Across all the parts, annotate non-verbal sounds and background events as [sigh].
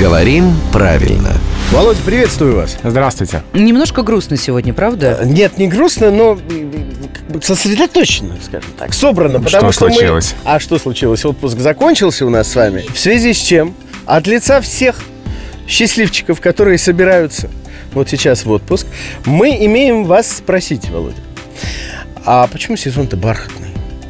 Говорим правильно. Володя, приветствую вас. Здравствуйте. Немножко грустно сегодня, правда? Нет, не грустно, но как бы сосредоточено, скажем так, собрано. Потому Что что, случилось? Мы... А что случилось? Отпуск закончился у нас с вами. В связи с чем? От лица всех счастливчиков, которые собираются вот сейчас в отпуск, мы имеем вас спросить, Володя. А почему сезон-то бархатный?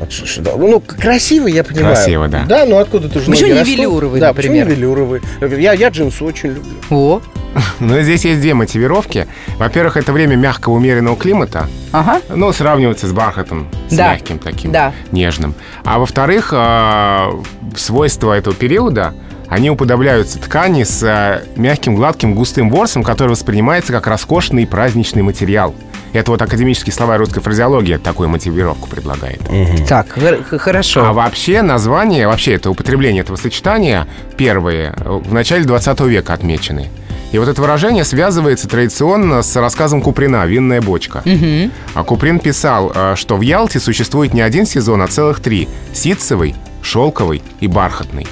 Что- Ну, красиво, я понимаю. Красиво, да. Да, ну откуда тоже Почему ноги не растут? велюровый, Да, например? почему не велюровый? Я, я джинсы очень люблю. О, [laughs] Ну, здесь есть две мотивировки. Во-первых, это время мягкого умеренного климата. ага. Ну, сравнивается с бархатом, с Да. мягким таким, Да. нежным. А во-вторых, а, свойства этого периода, они уподобляются ткани с а, мягким, гладким, густым ворсом, который воспринимается как роскошный праздничный материал. Это вот академический словарь русской фразеологии такую мотивировку предлагает. Так, хор- х- хорошо. А вообще название, вообще это употребление этого сочетания первые э, в начале 20 века отмечены. И вот это выражение связывается традиционно с рассказом Куприна «Винная бочка». А Куприн писал, э, что в Ялте существует не один сезон, а целых три – ситцевый, шелковый и бархатный.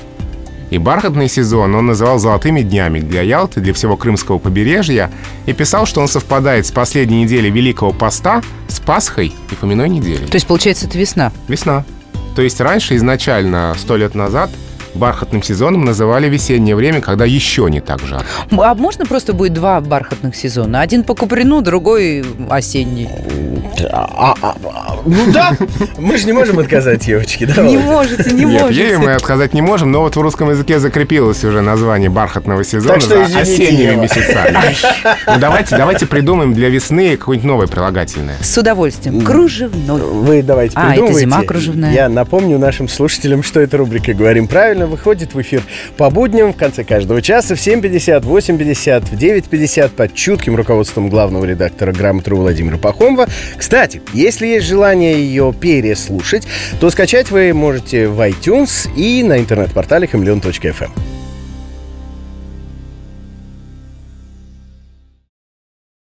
И бархатный сезон он называл «золотыми днями» для Ялты, для всего Крымского побережья, и писал, что он совпадает с последней неделей Великого Поста, с Пасхой и Фоминой неделей. То есть, получается, это весна. Весна. То есть раньше, изначально, сто лет назад, бархатным сезоном называли весеннее время, когда еще не так жарко. А можно просто будет два бархатных сезона? Один по Куприну, другой осенний. А, а, а, ну да, мы же не можем отказать девочке, да? Не можете, не Нет, можете. ей мы отказать не можем, но вот в русском языке закрепилось уже название бархатного сезона Так что за осенними месяцами. [laughs] Ну, давайте, давайте придумаем для весны какое-нибудь новое прилагательное. С удовольствием. Кружевной. Вы давайте А, это придумывайте. зима кружевная. Я напомню нашим слушателям, что эта рубрика «Говорим правильно» выходит в эфир по будням в конце каждого часа в 7.50, 8.50, в 9.50 под чутким руководством главного редактора «Грамотру» Владимира Пахомова. Кстати, если есть желание ее переслушать, то скачать вы можете в iTunes и на интернет-портале хамелеон.фм.